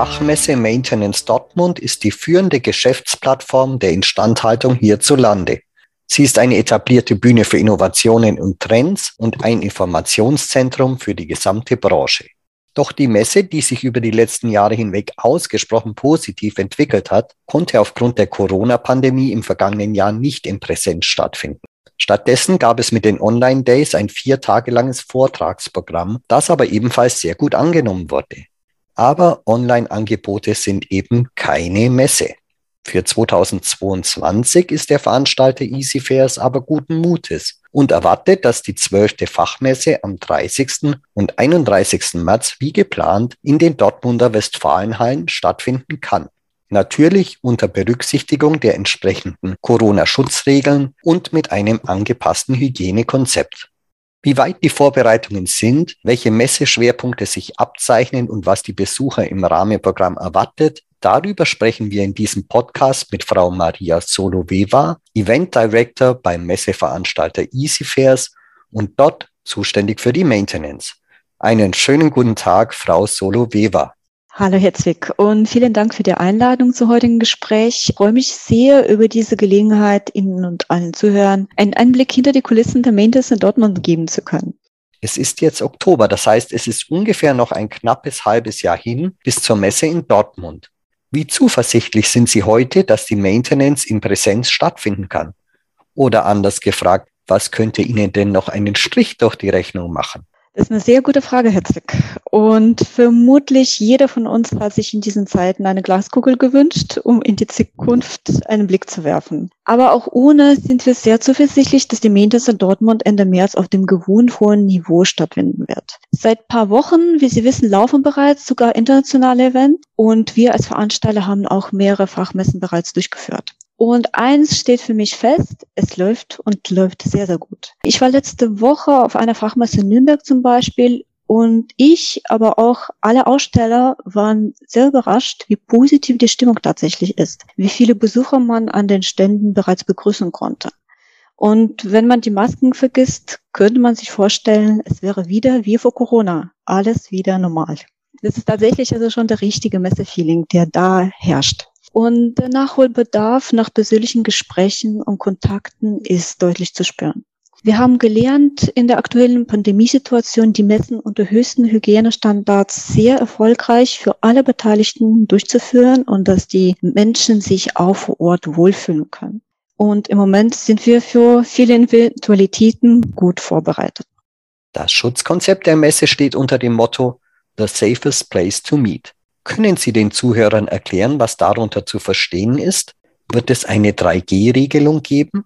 Fachmesse Maintenance Dortmund ist die führende Geschäftsplattform der Instandhaltung hierzulande. Sie ist eine etablierte Bühne für Innovationen und Trends und ein Informationszentrum für die gesamte Branche. Doch die Messe, die sich über die letzten Jahre hinweg ausgesprochen positiv entwickelt hat, konnte aufgrund der Corona-Pandemie im vergangenen Jahr nicht in Präsenz stattfinden. Stattdessen gab es mit den Online Days ein vier Tage langes Vortragsprogramm, das aber ebenfalls sehr gut angenommen wurde. Aber Online-Angebote sind eben keine Messe. Für 2022 ist der Veranstalter Easy Fairs aber guten Mutes und erwartet, dass die zwölfte Fachmesse am 30. und 31. März wie geplant in den Dortmunder Westfalenhallen stattfinden kann. Natürlich unter Berücksichtigung der entsprechenden Corona-Schutzregeln und mit einem angepassten Hygienekonzept. Wie weit die Vorbereitungen sind, welche Messeschwerpunkte sich abzeichnen und was die Besucher im Rahmenprogramm erwartet, darüber sprechen wir in diesem Podcast mit Frau Maria Soloveva, Event Director beim Messeveranstalter Easy Fairs und dort zuständig für die Maintenance. Einen schönen guten Tag, Frau Soloveva. Hallo Herzwig und vielen Dank für die Einladung zu heutigen Gespräch. Ich freue mich sehr über diese Gelegenheit, Ihnen und allen Zuhörern einen Einblick hinter die Kulissen der Maintenance in Dortmund geben zu können. Es ist jetzt Oktober, das heißt, es ist ungefähr noch ein knappes halbes Jahr hin bis zur Messe in Dortmund. Wie zuversichtlich sind Sie heute, dass die Maintenance in Präsenz stattfinden kann? Oder anders gefragt, was könnte Ihnen denn noch einen Strich durch die Rechnung machen? Das ist eine sehr gute Frage, Herzig. Und vermutlich jeder von uns hat sich in diesen Zeiten eine Glaskugel gewünscht, um in die Zukunft einen Blick zu werfen. Aber auch ohne sind wir sehr zuversichtlich, dass die Maintenance in Dortmund Ende März auf dem gewohnt hohen Niveau stattfinden wird. Seit paar Wochen, wie Sie wissen, laufen bereits sogar internationale Events und wir als Veranstalter haben auch mehrere Fachmessen bereits durchgeführt. Und eins steht für mich fest, es läuft und läuft sehr, sehr gut. Ich war letzte Woche auf einer Fachmesse in Nürnberg zum Beispiel und ich, aber auch alle Aussteller waren sehr überrascht, wie positiv die Stimmung tatsächlich ist, wie viele Besucher man an den Ständen bereits begrüßen konnte. Und wenn man die Masken vergisst, könnte man sich vorstellen, es wäre wieder wie vor Corona, alles wieder normal. Das ist tatsächlich also schon der richtige Messefeeling, der da herrscht. Und der Nachholbedarf nach persönlichen Gesprächen und Kontakten ist deutlich zu spüren. Wir haben gelernt, in der aktuellen Pandemiesituation die Messen unter höchsten Hygienestandards sehr erfolgreich für alle Beteiligten durchzuführen und dass die Menschen sich auch vor Ort wohlfühlen können. Und im Moment sind wir für viele Eventualitäten gut vorbereitet. Das Schutzkonzept der Messe steht unter dem Motto The Safest Place to Meet. Können Sie den Zuhörern erklären, was darunter zu verstehen ist? Wird es eine 3G-Regelung geben?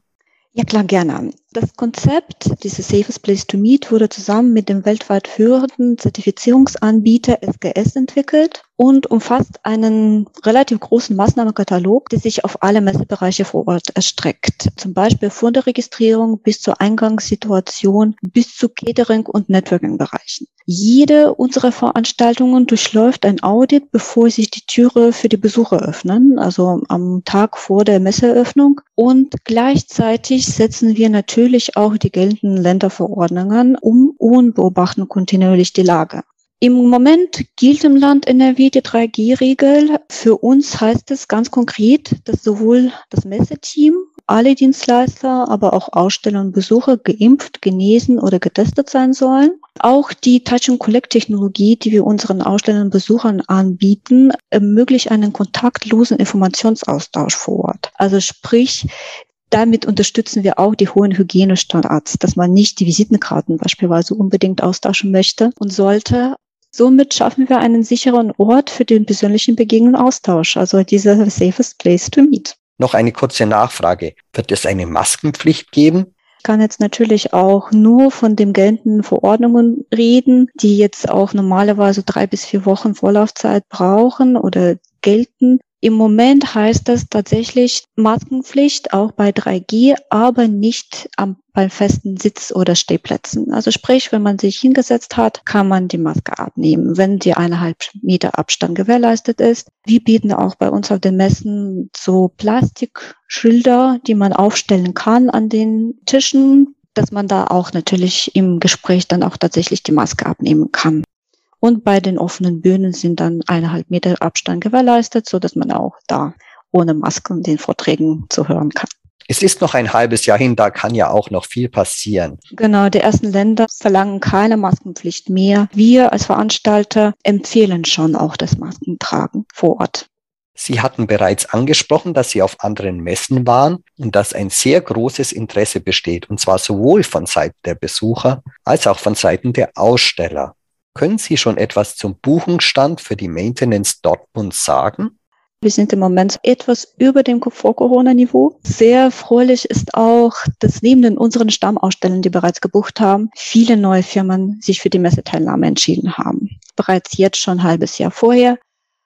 Ja, klar, gerne. Das Konzept, dieses Safest Place to Meet, wurde zusammen mit dem weltweit führenden Zertifizierungsanbieter SGS entwickelt und umfasst einen relativ großen Maßnahmenkatalog, der sich auf alle Messebereiche vor Ort erstreckt. Zum Beispiel von der Registrierung bis zur Eingangssituation bis zu Catering- und Networking-Bereichen. Jede unserer Veranstaltungen durchläuft ein Audit, bevor sich die Türe für die Besucher öffnen, also am Tag vor der Messeeröffnung. Und gleichzeitig setzen wir natürlich auch die geltenden Länderverordnungen um und beobachten kontinuierlich die Lage. Im Moment gilt im Land NRW die 3G-Regel. Für uns heißt es ganz konkret, dass sowohl das Messeteam, alle Dienstleister, aber auch Aussteller und Besucher geimpft, genesen oder getestet sein sollen. Auch die Touch-and-Collect-Technologie, die wir unseren Ausstellern und Besuchern anbieten, ermöglicht einen kontaktlosen Informationsaustausch vor Ort. Also sprich, damit unterstützen wir auch die hohen Hygienestandards, dass man nicht die Visitenkarten beispielsweise unbedingt austauschen möchte und sollte. Somit schaffen wir einen sicheren Ort für den persönlichen Begegnung und Austausch, also dieser safest place to meet. Noch eine kurze Nachfrage. Wird es eine Maskenpflicht geben? kann jetzt natürlich auch nur von den geltenden Verordnungen reden, die jetzt auch normalerweise drei bis vier Wochen Vorlaufzeit brauchen oder gelten. Im Moment heißt das tatsächlich Maskenpflicht auch bei 3G, aber nicht am, beim festen Sitz- oder Stehplätzen. Also sprich, wenn man sich hingesetzt hat, kann man die Maske abnehmen, wenn die eineinhalb Meter Abstand gewährleistet ist. Wir bieten auch bei uns auf den Messen so Plastikschilder, die man aufstellen kann an den Tischen dass man da auch natürlich im Gespräch dann auch tatsächlich die Maske abnehmen kann. Und bei den offenen Bühnen sind dann eineinhalb Meter Abstand gewährleistet, so dass man auch da ohne Maske den Vorträgen zuhören kann. Es ist noch ein halbes Jahr hin, da kann ja auch noch viel passieren. Genau, die ersten Länder verlangen keine Maskenpflicht mehr. Wir als Veranstalter empfehlen schon auch das Maskentragen vor Ort. Sie hatten bereits angesprochen, dass Sie auf anderen Messen waren und dass ein sehr großes Interesse besteht, und zwar sowohl von Seiten der Besucher als auch von Seiten der Aussteller. Können Sie schon etwas zum Buchungsstand für die Maintenance Dortmund sagen? Wir sind im Moment etwas über dem Vor-Corona-Niveau. Sehr fröhlich ist auch, dass neben den unseren Stammausstellern, die bereits gebucht haben, viele neue Firmen sich für die Messeteilnahme entschieden haben. Bereits jetzt schon ein halbes Jahr vorher.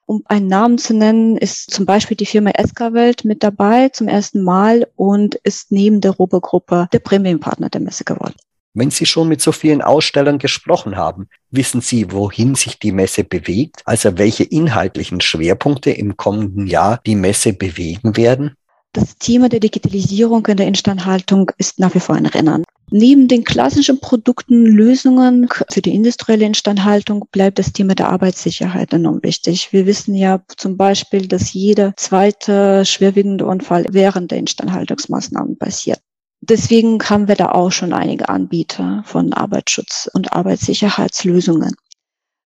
Um einen Namen zu nennen, ist zum Beispiel die Firma SK-Welt mit dabei zum ersten Mal und ist neben der Robo-Gruppe der Premium-Partner der Messe geworden. Wenn Sie schon mit so vielen Ausstellern gesprochen haben, wissen Sie, wohin sich die Messe bewegt, also welche inhaltlichen Schwerpunkte im kommenden Jahr die Messe bewegen werden? Das Thema der Digitalisierung in der Instandhaltung ist nach wie vor ein Rennen. Neben den klassischen Produkten, Lösungen für die industrielle Instandhaltung bleibt das Thema der Arbeitssicherheit enorm wichtig. Wir wissen ja zum Beispiel, dass jeder zweite schwerwiegende Unfall während der Instandhaltungsmaßnahmen passiert. Deswegen haben wir da auch schon einige Anbieter von Arbeitsschutz und Arbeitssicherheitslösungen.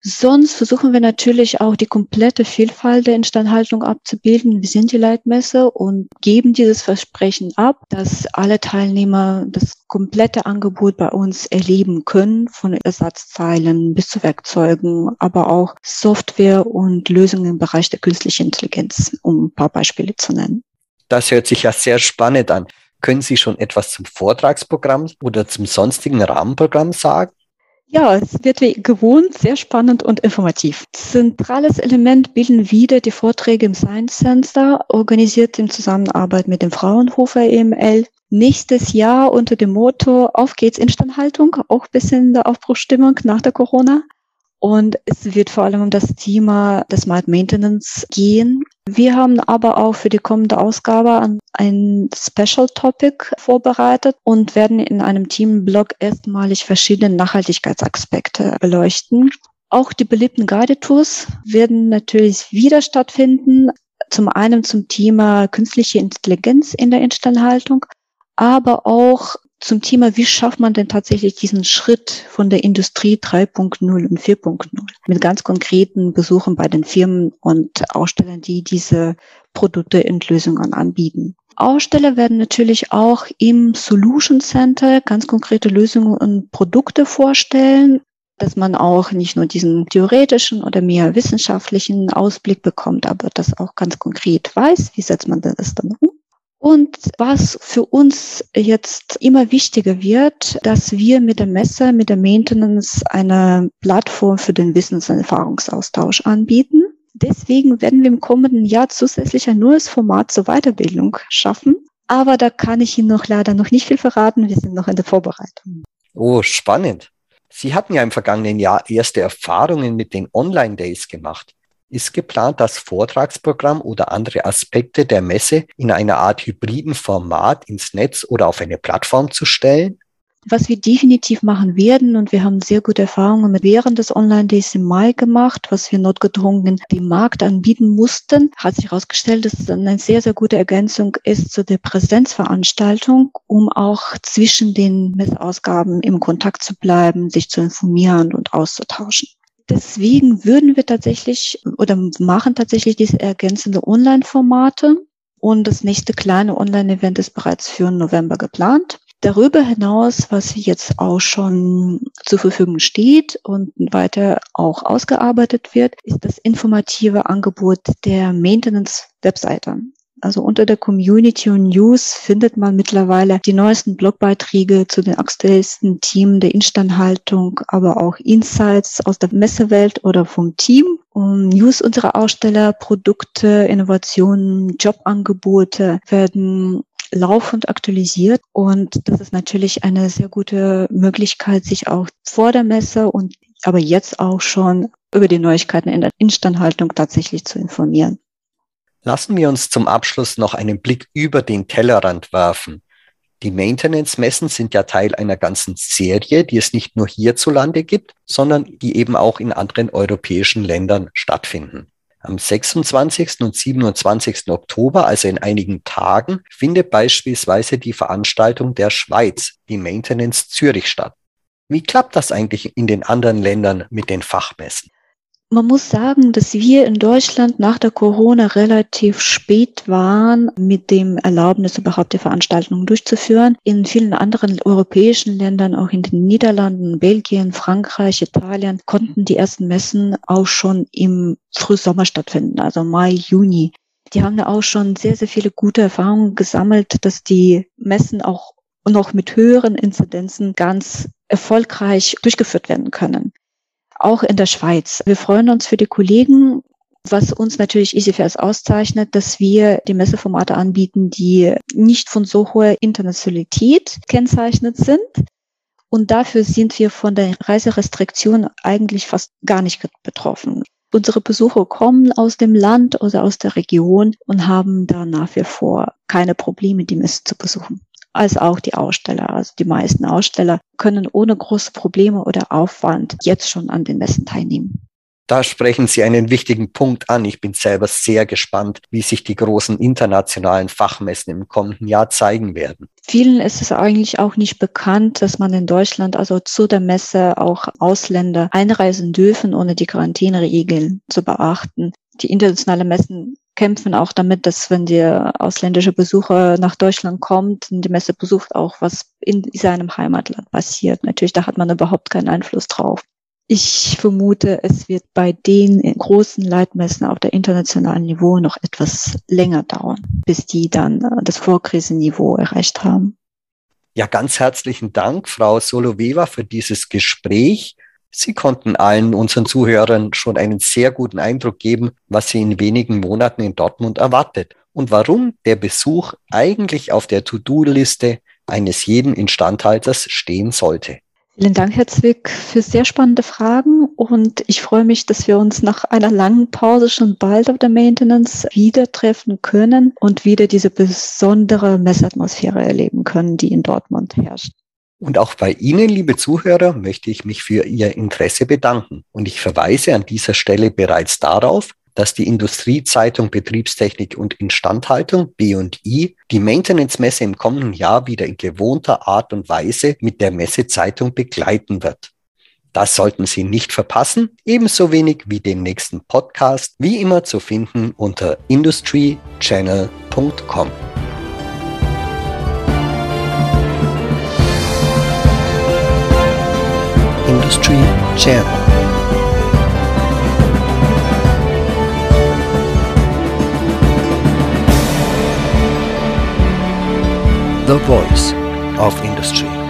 Sonst versuchen wir natürlich auch die komplette Vielfalt der Instandhaltung abzubilden. Wir sind die Leitmesse und geben dieses Versprechen ab, dass alle Teilnehmer das komplette Angebot bei uns erleben können, von Ersatzzeilen bis zu Werkzeugen, aber auch Software und Lösungen im Bereich der künstlichen Intelligenz, um ein paar Beispiele zu nennen. Das hört sich ja sehr spannend an. Können Sie schon etwas zum Vortragsprogramm oder zum sonstigen Rahmenprogramm sagen? Ja, es wird wie gewohnt sehr spannend und informativ. Zentrales Element bilden wieder die Vorträge im Science Center, organisiert in Zusammenarbeit mit dem Fraunhofer EML. Nächstes Jahr unter dem Motto Auf geht's Instandhaltung, auch bisschen der Aufbruchstimmung nach der Corona. Und es wird vor allem um das Thema des Smart Maintenance gehen. Wir haben aber auch für die kommende Ausgabe ein Special Topic vorbereitet und werden in einem Teamblog erstmalig verschiedene Nachhaltigkeitsaspekte beleuchten. Auch die beliebten Guidetours werden natürlich wieder stattfinden. Zum einen zum Thema künstliche Intelligenz in der Instandhaltung, aber auch zum Thema, wie schafft man denn tatsächlich diesen Schritt von der Industrie 3.0 und 4.0 mit ganz konkreten Besuchen bei den Firmen und Ausstellern, die diese Produkte und Lösungen anbieten. Aussteller werden natürlich auch im Solution Center ganz konkrete Lösungen und Produkte vorstellen, dass man auch nicht nur diesen theoretischen oder mehr wissenschaftlichen Ausblick bekommt, aber das auch ganz konkret weiß, wie setzt man das dann um. Und was für uns jetzt immer wichtiger wird, dass wir mit der Messe, mit der Maintenance eine Plattform für den Wissens- und Erfahrungsaustausch anbieten. Deswegen werden wir im kommenden Jahr zusätzlich ein neues Format zur Weiterbildung schaffen. Aber da kann ich Ihnen noch leider noch nicht viel verraten. Wir sind noch in der Vorbereitung. Oh, spannend. Sie hatten ja im vergangenen Jahr erste Erfahrungen mit den Online-Days gemacht. Ist geplant, das Vortragsprogramm oder andere Aspekte der Messe in einer Art hybriden Format ins Netz oder auf eine Plattform zu stellen? Was wir definitiv machen werden, und wir haben sehr gute Erfahrungen mit während des Online-Days im Mai gemacht, was wir notgedrungen dem Markt anbieten mussten, hat sich herausgestellt, dass es eine sehr, sehr gute Ergänzung ist zu der Präsenzveranstaltung, um auch zwischen den Messeausgaben im Kontakt zu bleiben, sich zu informieren und auszutauschen. Deswegen würden wir tatsächlich oder machen tatsächlich diese ergänzende Online-Formate. Und das nächste kleine Online-Event ist bereits für November geplant. Darüber hinaus, was jetzt auch schon zur Verfügung steht und weiter auch ausgearbeitet wird, ist das informative Angebot der Maintenance-Webseite. Also unter der Community und News findet man mittlerweile die neuesten Blogbeiträge zu den aktuellsten Themen der Instandhaltung, aber auch Insights aus der Messewelt oder vom Team. Und News unserer Aussteller, Produkte, Innovationen, Jobangebote werden laufend aktualisiert und das ist natürlich eine sehr gute Möglichkeit, sich auch vor der Messe und aber jetzt auch schon über die Neuigkeiten in der Instandhaltung tatsächlich zu informieren. Lassen wir uns zum Abschluss noch einen Blick über den Tellerrand werfen. Die Maintenance-Messen sind ja Teil einer ganzen Serie, die es nicht nur hierzulande gibt, sondern die eben auch in anderen europäischen Ländern stattfinden. Am 26. und 27. Oktober, also in einigen Tagen, findet beispielsweise die Veranstaltung der Schweiz, die Maintenance Zürich statt. Wie klappt das eigentlich in den anderen Ländern mit den Fachmessen? Man muss sagen, dass wir in Deutschland nach der Corona relativ spät waren, mit dem Erlaubnis überhaupt die Veranstaltungen durchzuführen. In vielen anderen europäischen Ländern, auch in den Niederlanden, Belgien, Frankreich, Italien, konnten die ersten Messen auch schon im Frühsommer stattfinden, also Mai, Juni. Die haben da auch schon sehr, sehr viele gute Erfahrungen gesammelt, dass die Messen auch noch mit höheren Inzidenzen ganz erfolgreich durchgeführt werden können auch in der Schweiz. Wir freuen uns für die Kollegen, was uns natürlich EasyFairs auszeichnet, dass wir die Messeformate anbieten, die nicht von so hoher Internationalität kennzeichnet sind. Und dafür sind wir von der Reiserestriktion eigentlich fast gar nicht betroffen. Unsere Besucher kommen aus dem Land oder aus der Region und haben da nach wie vor keine Probleme, die Messe zu besuchen als auch die Aussteller. Also die meisten Aussteller können ohne große Probleme oder Aufwand jetzt schon an den Messen teilnehmen. Da sprechen Sie einen wichtigen Punkt an. Ich bin selber sehr gespannt, wie sich die großen internationalen Fachmessen im kommenden Jahr zeigen werden. Vielen ist es eigentlich auch nicht bekannt, dass man in Deutschland also zu der Messe auch Ausländer einreisen dürfen, ohne die Quarantäneregeln zu beachten. Die internationalen Messen kämpfen auch damit, dass wenn der ausländische Besucher nach Deutschland kommt und die Messe besucht, auch was in seinem Heimatland passiert. Natürlich, da hat man überhaupt keinen Einfluss drauf. Ich vermute, es wird bei den großen Leitmessen auf der internationalen Niveau noch etwas länger dauern, bis die dann äh, das Vorkrisenniveau erreicht haben. Ja, ganz herzlichen Dank, Frau Soloveva, für dieses Gespräch. Sie konnten allen unseren Zuhörern schon einen sehr guten Eindruck geben, was sie in wenigen Monaten in Dortmund erwartet und warum der Besuch eigentlich auf der To-Do-Liste eines jeden Instandhalters stehen sollte. Vielen Dank, Herr Zwick, für sehr spannende Fragen und ich freue mich, dass wir uns nach einer langen Pause schon bald auf der Maintenance wieder treffen können und wieder diese besondere Messatmosphäre erleben können, die in Dortmund herrscht. Und auch bei Ihnen, liebe Zuhörer, möchte ich mich für Ihr Interesse bedanken. Und ich verweise an dieser Stelle bereits darauf, dass die Industriezeitung Betriebstechnik und Instandhaltung B&I die Maintenance-Messe im kommenden Jahr wieder in gewohnter Art und Weise mit der Messezeitung begleiten wird. Das sollten Sie nicht verpassen, ebenso wenig wie den nächsten Podcast, wie immer zu finden unter industrychannel.com. Industry Channel. The voice of industry.